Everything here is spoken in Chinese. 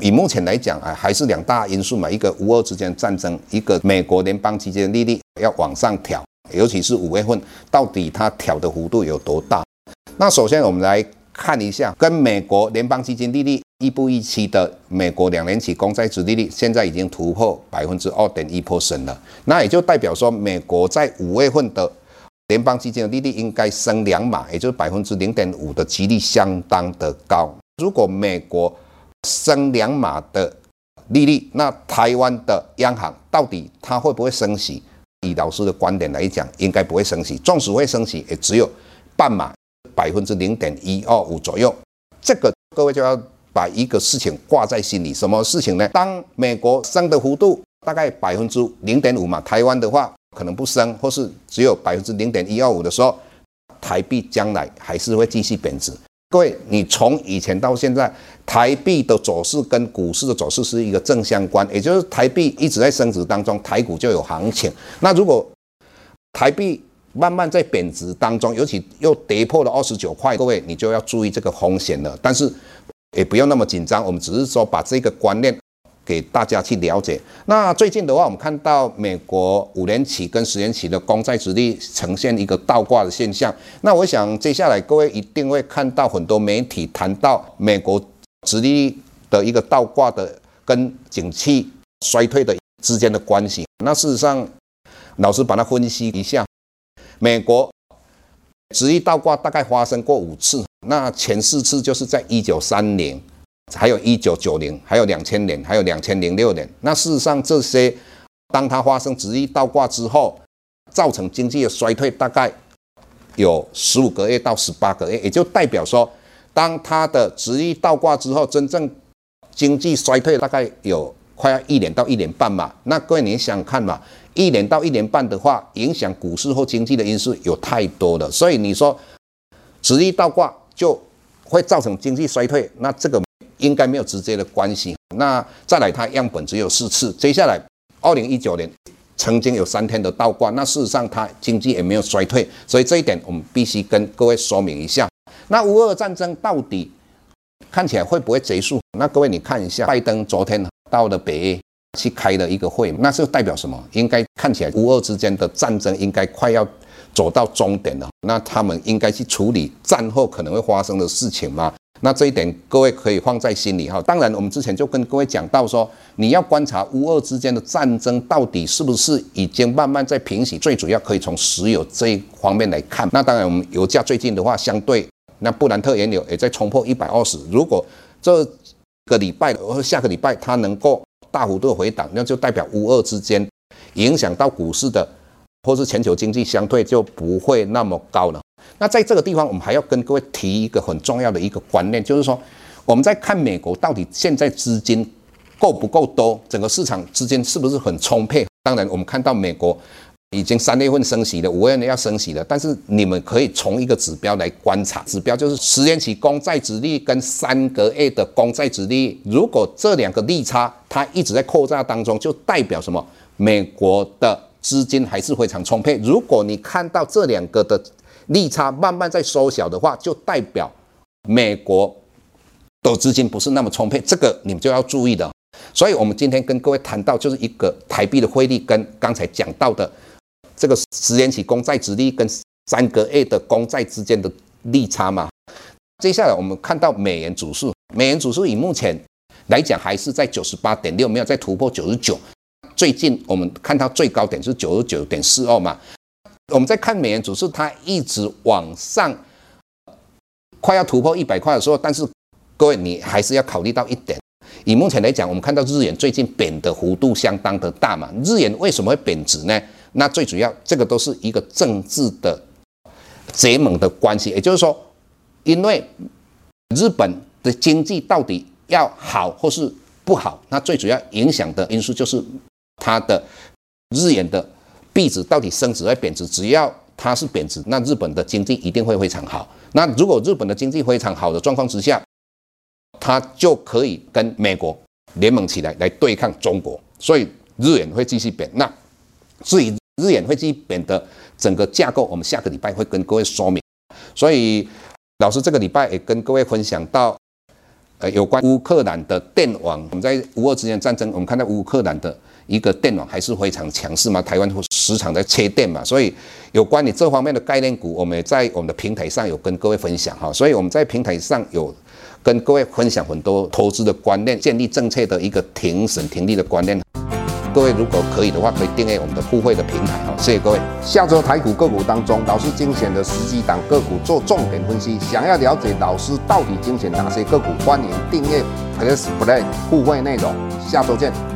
以目前来讲啊，还是两大因素嘛，一个乌俄之间战争，一个美国联邦基金利率要往上调，尤其是五月份，到底它调的幅度有多大？那首先我们来看一下，跟美国联邦基金利率一步一期的美国两年期公债殖利率，现在已经突破百分之二点一破损了，那也就代表说，美国在五月份的联邦基金的利率应该升两码，也就是百分之零点五的几率相当的高。如果美国升两码的利率，那台湾的央行到底它会不会升息？以老师的观点来讲，应该不会升息，纵使会升息，也只有半码，百分之零点一二五左右。这个各位就要把一个事情挂在心里，什么事情呢？当美国升的幅度大概百分之零点五嘛，台湾的话可能不升，或是只有百分之零点一二五的时候，台币将来还是会继续贬值。各位，你从以前到现在，台币的走势跟股市的走势是一个正相关，也就是台币一直在升值当中，台股就有行情。那如果台币慢慢在贬值当中，尤其又跌破了二十九块，各位你就要注意这个风险了。但是也不用那么紧张，我们只是说把这个观念。给大家去了解。那最近的话，我们看到美国五年期跟十年期的公债殖利呈现一个倒挂的现象。那我想接下来各位一定会看到很多媒体谈到美国殖利的一个倒挂的跟景气衰退的之间的关系。那事实上，老师把它分析一下，美国殖利倒挂大概发生过五次，那前四次就是在一九三零。还有一九九零，还有两千年，还有两千零六年。那事实上，这些当它发生殖利倒挂之后，造成经济的衰退，大概有十五个月到十八个月，也就代表说，当它的殖利率倒挂之后，真正经济衰退大概有快要一年到一年半嘛。那各位你想看嘛？一年到一年半的话，影响股市或经济的因素有太多了，所以你说殖利倒挂就会造成经济衰退，那这个。应该没有直接的关系。那再来，它样本只有四次。接下来，二零一九年曾经有三天的倒挂，那事实上它经济也没有衰退，所以这一点我们必须跟各位说明一下。那乌俄战争到底看起来会不会结束？那各位你看一下，拜登昨天到了北约去开了一个会，那是代表什么？应该看起来乌俄之间的战争应该快要走到终点了。那他们应该去处理战后可能会发生的事情吗？那这一点各位可以放在心里哈。当然，我们之前就跟各位讲到说，你要观察乌俄之间的战争到底是不是已经慢慢在平息。最主要可以从石油这一方面来看。那当然，我们油价最近的话，相对那布兰特原油也在冲破一百二十。如果这个礼拜或下个礼拜它能够大幅度回档，那就代表乌俄之间影响到股市的或是全球经济相对就不会那么高了。那在这个地方，我们还要跟各位提一个很重要的一个观念，就是说，我们在看美国到底现在资金够不够多，整个市场资金是不是很充沛？当然，我们看到美国已经三月份升息了，五月份要升息了，但是你们可以从一个指标来观察，指标就是十年期公债殖利率跟三个月的公债殖利率，如果这两个利差它一直在扩大当中，就代表什么？美国的资金还是非常充沛。如果你看到这两个的利差慢慢在缩小的话，就代表美国的资金不是那么充沛，这个你们就要注意的。所以，我们今天跟各位谈到，就是一个台币的汇率跟刚才讲到的这个十年期公债殖利率跟三个月的公债之间的利差嘛。接下来，我们看到美元指数，美元指数以目前来讲还是在九十八点六，没有再突破九十九。最近我们看到最高点是九十九点四二嘛。我们在看美元指数，它一直往上，快要突破一百块的时候，但是各位你还是要考虑到一点，以目前来讲，我们看到日元最近贬的幅度相当的大嘛。日元为什么会贬值呢？那最主要这个都是一个政治的结盟的关系，也就是说，因为日本的经济到底要好或是不好，那最主要影响的因素就是它的日元的。币值到底升值还是贬值？只要它是贬值，那日本的经济一定会非常好。那如果日本的经济非常好的状况之下，它就可以跟美国联盟起来来对抗中国，所以日元会继续贬。那至于日元会继续贬的整个架构，我们下个礼拜会跟各位说明。所以老师这个礼拜也跟各位分享到，有关乌克兰的电网。我们在乌俄之间战争，我们看到乌克兰的。一个电网还是非常强势嘛，台湾时常在缺电嘛，所以有关你这方面的概念股，我们也在我们的平台上有跟各位分享哈，所以我们在平台上有跟各位分享很多投资的观念，建立正确的一个停损停利的观念。各位如果可以的话，可以订阅我们的互惠的平台哦，谢谢各位。下周台股个股当中，老师精选的十几档个股做重点分析，想要了解老师到底精选哪些个股，欢迎订阅 Plus Play 互惠内容。下周见。